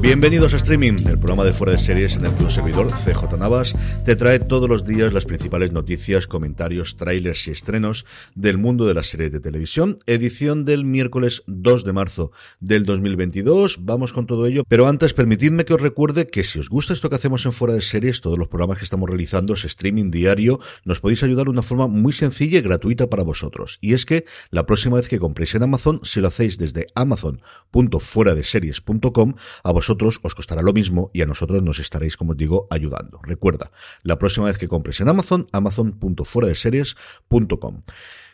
Bienvenidos a Streaming, el programa de fuera de series en el que un servidor, CJ Navas, te trae todos los días las principales noticias, comentarios, trailers y estrenos del mundo de las series de televisión. Edición del miércoles 2 de marzo del 2022. Vamos con todo ello. Pero antes, permitidme que os recuerde que si os gusta esto que hacemos en fuera de series, todos los programas que estamos realizando es streaming diario, nos podéis ayudar de una forma muy sencilla y gratuita para vosotros. Y es que la próxima vez que compréis en Amazon, si lo hacéis desde amazon.fueradeseries.com, a vosotros os costará lo mismo y a nosotros nos estaréis, como os digo, ayudando. Recuerda, la próxima vez que compres en Amazon, amazon.fueradeseries.com.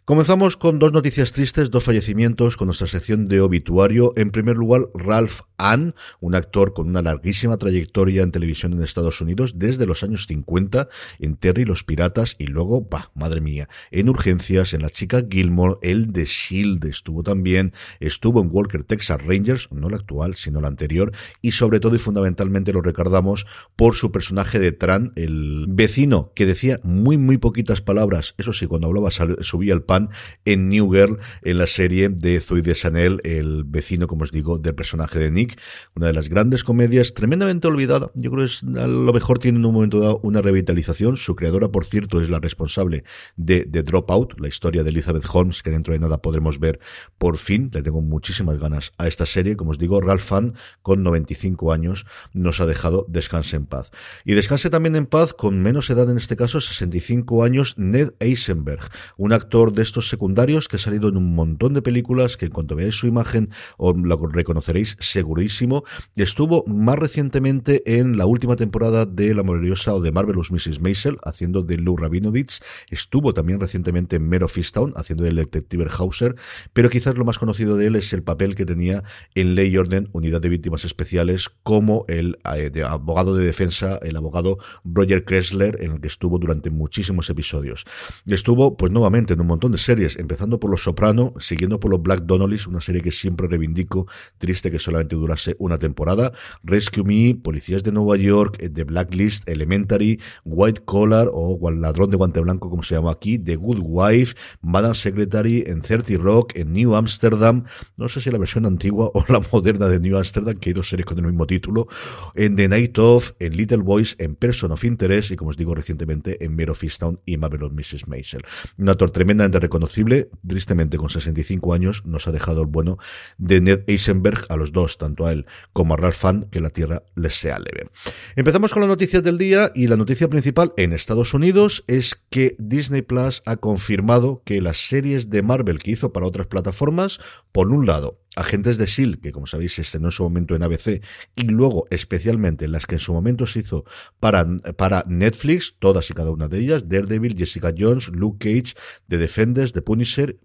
Comenzamos con dos noticias tristes, dos fallecimientos con nuestra sección de obituario. En primer lugar, Ralph Ann, un actor con una larguísima trayectoria en televisión en Estados Unidos desde los años 50 en Terry los Piratas y luego, bah, madre mía, en Urgencias, en La Chica Gilmore, el de Shield estuvo también, estuvo en Walker Texas Rangers, no la actual, sino la anterior, y sobre todo y fundamentalmente lo recordamos por su personaje de Tran, el vecino que decía muy, muy poquitas palabras, eso sí, cuando hablaba subía el pan en New Girl, en la serie de Zoe de Chanel, el vecino, como os digo, del personaje de Nick. Una de las grandes comedias, tremendamente olvidada. Yo creo que a lo mejor tiene en un momento dado una revitalización. Su creadora, por cierto, es la responsable de, de Dropout, la historia de Elizabeth Holmes, que dentro de nada podremos ver por fin. Le tengo muchísimas ganas a esta serie. Como os digo, Ralph Fan, con 95 años, nos ha dejado descanse en paz. Y descanse también en paz, con menos edad en este caso, 65 años, Ned Eisenberg, un actor de estos secundarios que ha salido en un montón de películas que en cuanto veáis su imagen os la reconoceréis segurísimo. Estuvo más recientemente en la última temporada de La Maravillosa o de Marvelous Mrs. Maisel haciendo de Lou Rabinovich. Estuvo también recientemente en Mero Fistown haciendo del detective Hauser, pero quizás lo más conocido de él es el papel que tenía en Ley y Orden, Unidad de Víctimas Especiales, como el eh, abogado de defensa, el abogado Roger Kressler, en el que estuvo durante muchísimos episodios. Estuvo, pues nuevamente, en un montón de series, empezando por Los Soprano, siguiendo por los Black Donnellys, una serie que siempre reivindico, triste que solamente durase una temporada, Rescue Me, Policías de Nueva York, eh, The Blacklist, Elementary, White Collar o Ladrón de Guante Blanco, como se llama aquí, The Good Wife, Madame Secretary, en 30 Rock, en New Amsterdam, no sé si la versión antigua o la moderna de New Amsterdam, que hay dos series con el mismo título, en The Night Of, en Little Boys, en Person of Interest y como os digo recientemente en Mare of Easttown y Marvelous Mrs. Maisel. Un actor tremendamente reconocible, tristemente con 65 años, nos ha dejado el bueno de Ned Eisenberg a los dos, tanto a él como a Ralph Fan, que la tierra les sea leve. Empezamos con las noticias del día y la noticia principal en Estados Unidos es que Disney Plus ha confirmado que las series de Marvel que hizo para otras plataformas, por un lado, Agentes de S.H.I.E.L.D., que como sabéis se estrenó en su momento en ABC, y luego especialmente las que en su momento se hizo para, para Netflix, todas y cada una de ellas, Daredevil, Jessica Jones, Luke Cage, The Defenders, The Punisher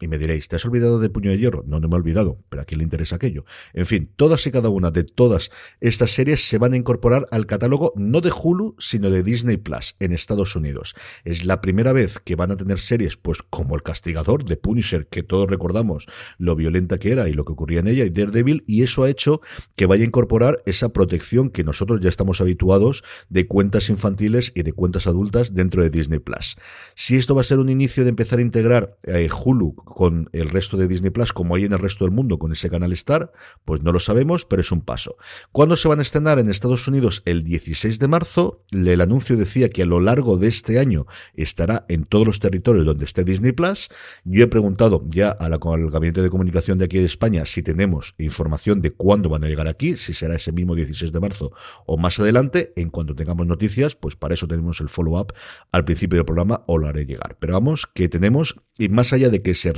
y me diréis, ¿te has olvidado de Puño de Hierro? No, no me he olvidado, pero a quién le interesa aquello. En fin, todas y cada una de todas estas series se van a incorporar al catálogo no de Hulu, sino de Disney Plus en Estados Unidos. Es la primera vez que van a tener series, pues como El Castigador de Punisher, que todos recordamos lo violenta que era y lo que ocurría en ella, y Daredevil, y eso ha hecho que vaya a incorporar esa protección que nosotros ya estamos habituados de cuentas infantiles y de cuentas adultas dentro de Disney Plus. Si esto va a ser un inicio de empezar a integrar eh, Hulu con el resto de Disney Plus como hay en el resto del mundo con ese canal Star, pues no lo sabemos, pero es un paso. ¿Cuándo se van a estrenar en Estados Unidos? El 16 de marzo. El anuncio decía que a lo largo de este año estará en todos los territorios donde esté Disney Plus. Yo he preguntado ya al gabinete de comunicación de aquí de España si tenemos información de cuándo van a llegar aquí, si será ese mismo 16 de marzo o más adelante. En cuanto tengamos noticias, pues para eso tenemos el follow-up al principio del programa o lo haré llegar. Pero vamos, que tenemos, y más allá de que se,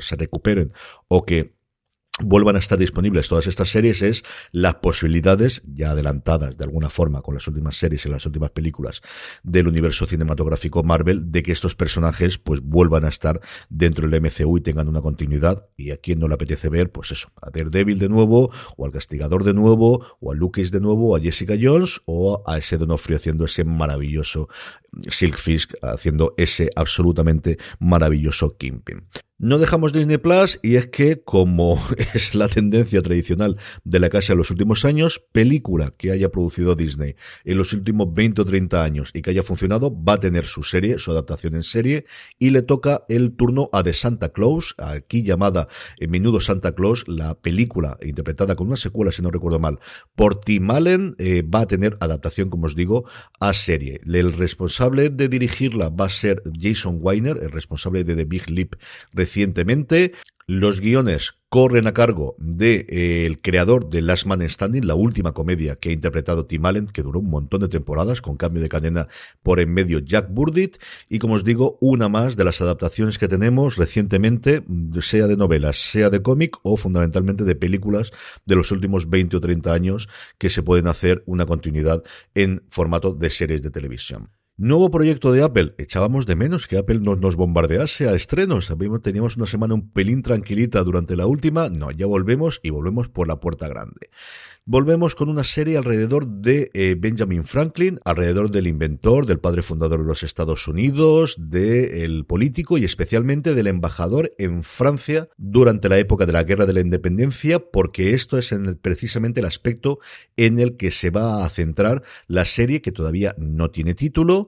se recuperen o que vuelvan a estar disponibles todas estas series es las posibilidades ya adelantadas de alguna forma con las últimas series y las últimas películas del universo cinematográfico Marvel de que estos personajes pues vuelvan a estar dentro del MCU y tengan una continuidad y a quien no le apetece ver pues eso a Daredevil de nuevo o al Castigador de nuevo o a Luke de nuevo o a Jessica Jones o a ese Donofrio haciendo ese maravilloso Silkfish haciendo ese absolutamente maravilloso Kingpin. No dejamos Disney Plus y es que, como es la tendencia tradicional de la casa en los últimos años, película que haya producido Disney en los últimos 20 o 30 años y que haya funcionado, va a tener su serie, su adaptación en serie, y le toca el turno a The Santa Claus, aquí llamada en menudo Santa Claus, la película interpretada con una secuela, si no recuerdo mal, por Tim Allen, eh, va a tener adaptación, como os digo, a serie. El responsable de dirigirla va a ser Jason Weiner, el responsable de The Big Leap recientemente. Los guiones corren a cargo de eh, creador de Last Man Standing, la última comedia que ha interpretado Tim Allen, que duró un montón de temporadas, con cambio de cadena por en medio Jack Burdit, y como os digo, una más de las adaptaciones que tenemos recientemente, sea de novelas, sea de cómic o fundamentalmente de películas de los últimos 20 o 30 años que se pueden hacer una continuidad en formato de series de televisión. Nuevo proyecto de Apple. Echábamos de menos que Apple nos, nos bombardease a estrenos. Teníamos una semana un pelín tranquilita durante la última. No, ya volvemos y volvemos por la puerta grande. Volvemos con una serie alrededor de eh, Benjamin Franklin, alrededor del inventor, del padre fundador de los Estados Unidos, del político y especialmente del embajador en Francia durante la época de la Guerra de la Independencia, porque esto es en precisamente el aspecto en el que se va a centrar la serie que todavía no tiene título,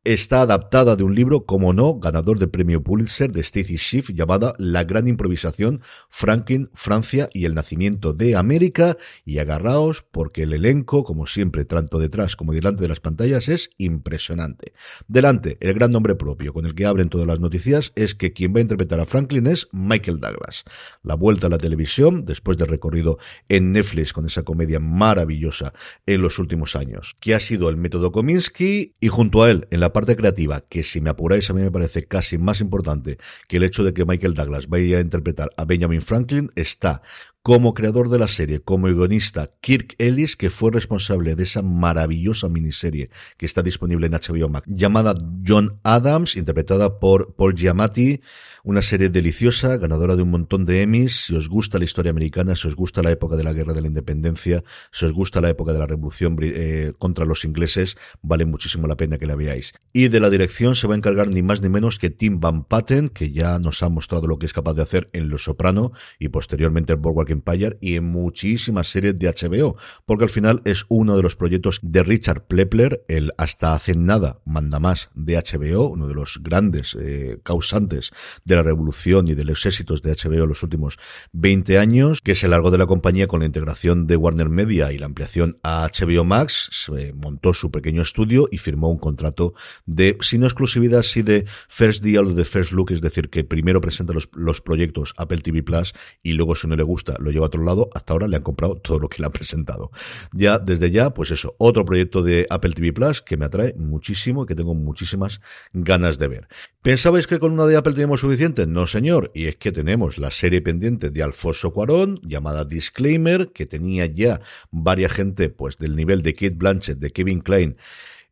Está adaptada de un libro, como no, ganador del premio Pulitzer de Stacy Schiff, llamada La gran improvisación, Franklin, Francia y el nacimiento de América. Y agarraos, porque el elenco, como siempre, tanto detrás como delante de las pantallas, es impresionante. Delante, el gran nombre propio con el que abren todas las noticias es que quien va a interpretar a Franklin es Michael Douglas. La vuelta a la televisión, después del recorrido en Netflix con esa comedia maravillosa en los últimos años, que ha sido el método Kominsky, y junto a él, en la parte creativa, que si me apuráis a mí me parece casi más importante que el hecho de que Michael Douglas vaya a interpretar a Benjamin Franklin, está como creador de la serie, como guionista, Kirk Ellis, que fue responsable de esa maravillosa miniserie que está disponible en HBO Max, llamada John Adams, interpretada por Paul Giamatti, una serie deliciosa, ganadora de un montón de Emmys. Si os gusta la historia americana, si os gusta la época de la Guerra de la Independencia, si os gusta la época de la Revolución eh, contra los ingleses, vale muchísimo la pena que la veáis. Y de la dirección se va a encargar ni más ni menos que Tim Van Patten, que ya nos ha mostrado lo que es capaz de hacer en Los Soprano y posteriormente en Boardwalk Empire y en muchísimas series de HBO, porque al final es uno de los proyectos de Richard Plepler, el hasta hace nada manda más de HBO, uno de los grandes eh, causantes de la revolución y de los éxitos de HBO en los últimos 20 años, que se largó de la compañía con la integración de Warner Media y la ampliación a HBO Max, se montó su pequeño estudio y firmó un contrato de, si no exclusividad, si de First Deal o de First Look, es decir, que primero presenta los, los proyectos Apple TV Plus y luego si no le gusta lo lleva a otro lado, hasta ahora le han comprado todo lo que le han presentado. Ya, desde ya, pues eso, otro proyecto de Apple TV Plus que me atrae muchísimo y que tengo muchísimas ganas de ver. ¿Pensabais que con una de Apple tenemos suficiente? No, señor. Y es que tenemos la serie pendiente de Alfonso Cuarón, llamada Disclaimer, que tenía ya varias gente, pues, del nivel de Kate Blanchett, de Kevin Klein,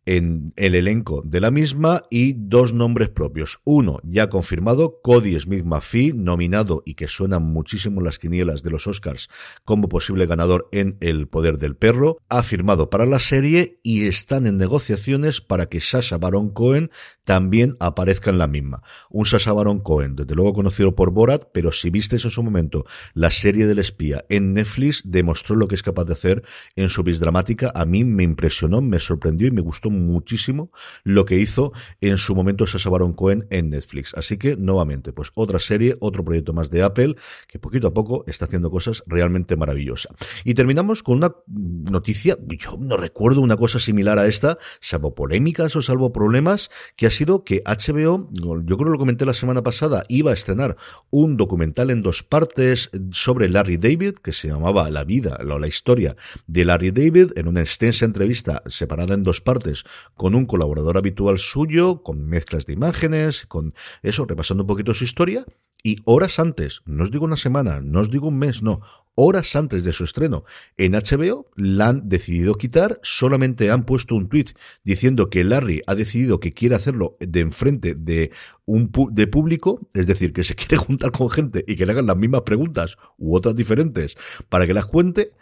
en el elenco de la misma y dos nombres propios. Uno ya confirmado, Cody Smith McPhee, nominado y que suena muchísimo en las quinielas de los Oscars como posible ganador en El Poder del Perro, ha firmado para la serie y están en negociaciones para que Sasha Baron Cohen también aparezca en la misma. Un Sasha Baron Cohen, desde luego conocido por Borat, pero si visteis en su momento la serie del espía en Netflix, demostró lo que es capaz de hacer en su bis dramática. A mí me impresionó, me sorprendió y me gustó muchísimo lo que hizo en su momento Sasha Baron Cohen en Netflix. Así que, nuevamente, pues otra serie, otro proyecto más de Apple, que poquito a poco está haciendo cosas realmente maravillosas. Y terminamos con una noticia, yo no recuerdo una cosa similar a esta, salvo polémicas o salvo problemas, que ha sido que HBO, yo creo que lo comenté la semana pasada, iba a estrenar un documental en dos partes sobre Larry David, que se llamaba La vida, la historia de Larry David, en una extensa entrevista separada en dos partes con un colaborador habitual suyo, con mezclas de imágenes, con eso, repasando un poquito su historia. Y horas antes, no os digo una semana, no os digo un mes, no, horas antes de su estreno en HBO, la han decidido quitar, solamente han puesto un tweet diciendo que Larry ha decidido que quiere hacerlo de enfrente de un de público, es decir, que se quiere juntar con gente y que le hagan las mismas preguntas u otras diferentes para que las cuente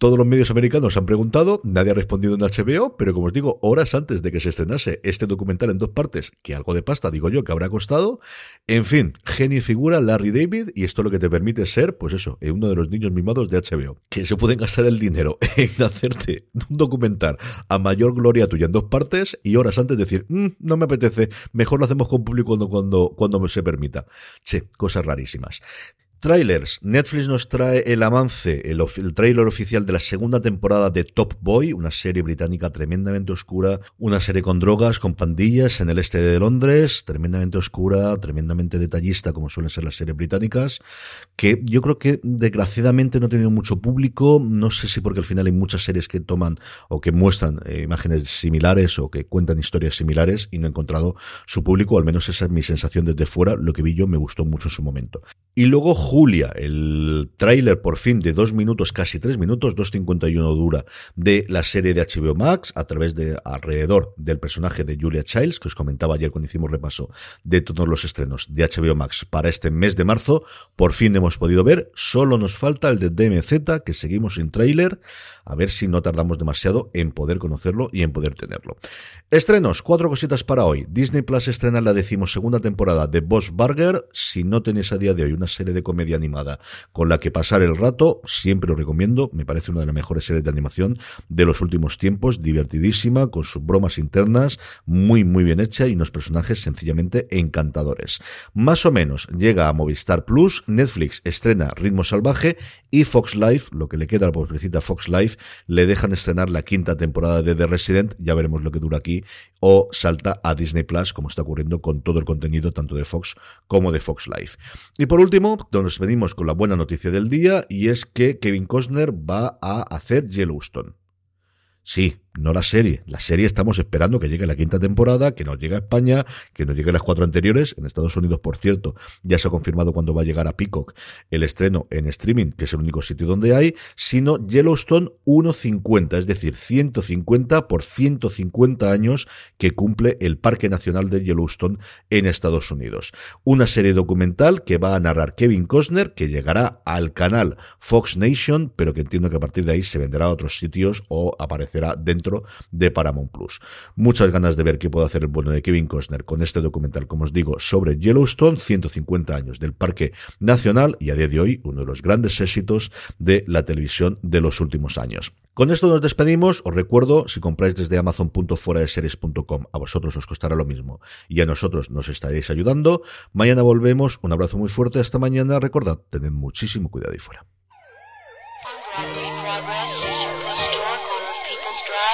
todos los medios americanos han preguntado, nadie ha respondido en HBO, pero como os digo, horas antes de que se estrenase este documental en dos partes, que algo de pasta, digo yo, que habrá costado. En fin, genio y figura Larry David, y esto lo que te permite ser, pues eso, eh, uno de los niños mimados de HBO, que se pueden gastar el dinero en hacerte un documental a mayor gloria tuya en dos partes y horas antes decir, mm, no me apetece, mejor lo hacemos con público cuando, cuando, cuando se permita. Che, cosas rarísimas. Trailers. Netflix nos trae el avance, el, el, trailer oficial de la segunda temporada de Top Boy, una serie británica tremendamente oscura, una serie con drogas, con pandillas en el este de Londres, tremendamente oscura, tremendamente detallista, como suelen ser las series británicas, que yo creo que desgraciadamente no ha tenido mucho público, no sé si porque al final hay muchas series que toman o que muestran eh, imágenes similares o que cuentan historias similares y no he encontrado su público, al menos esa es mi sensación desde fuera, lo que vi yo me gustó mucho en su momento. Y luego Julia, el tráiler por fin de dos minutos, casi tres minutos, 2.51 dura, de la serie de HBO Max, a través de alrededor del personaje de Julia Childs, que os comentaba ayer cuando hicimos repaso de todos los estrenos de HBO Max para este mes de marzo. Por fin hemos podido ver, solo nos falta el de DMZ, que seguimos sin tráiler, a ver si no tardamos demasiado en poder conocerlo y en poder tenerlo. Estrenos, cuatro cositas para hoy. Disney Plus estrena la decimosegunda temporada de Boss Burger. Si no tenéis a día de hoy una serie de comedia animada con la que pasar el rato, siempre lo recomiendo, me parece una de las mejores series de animación de los últimos tiempos, divertidísima, con sus bromas internas, muy muy bien hecha y unos personajes sencillamente encantadores. Más o menos llega a Movistar Plus, Netflix estrena Ritmo Salvaje y Fox Life, lo que le queda a la pobrecita Fox Life, le dejan estrenar la quinta temporada de The Resident, ya veremos lo que dura aquí, o salta a Disney Plus, como está ocurriendo con todo el contenido tanto de Fox como de Fox Life. Y por último, nos venimos con la buena noticia del día y es que Kevin Costner va a hacer Yellowstone. Sí, no la serie. La serie estamos esperando que llegue la quinta temporada, que nos llegue a España, que nos llegue las cuatro anteriores. En Estados Unidos, por cierto, ya se ha confirmado cuándo va a llegar a Peacock el estreno en streaming, que es el único sitio donde hay, sino Yellowstone 1.50, es decir, 150 por 150 años que cumple el Parque Nacional de Yellowstone en Estados Unidos. Una serie documental que va a narrar Kevin Costner, que llegará al canal Fox Nation, pero que entiendo que a partir de ahí se venderá a otros sitios o aparecerá dentro de Paramount Plus. Muchas ganas de ver qué puede hacer el bueno de Kevin Costner con este documental, como os digo, sobre Yellowstone, 150 años del Parque Nacional y a día de hoy uno de los grandes éxitos de la televisión de los últimos años. Con esto nos despedimos. Os recuerdo, si compráis desde amazon.fueradeseries.com, a vosotros os costará lo mismo y a nosotros nos estaréis ayudando. Mañana volvemos. Un abrazo muy fuerte. Hasta mañana. Recordad, tened muchísimo cuidado y fuera.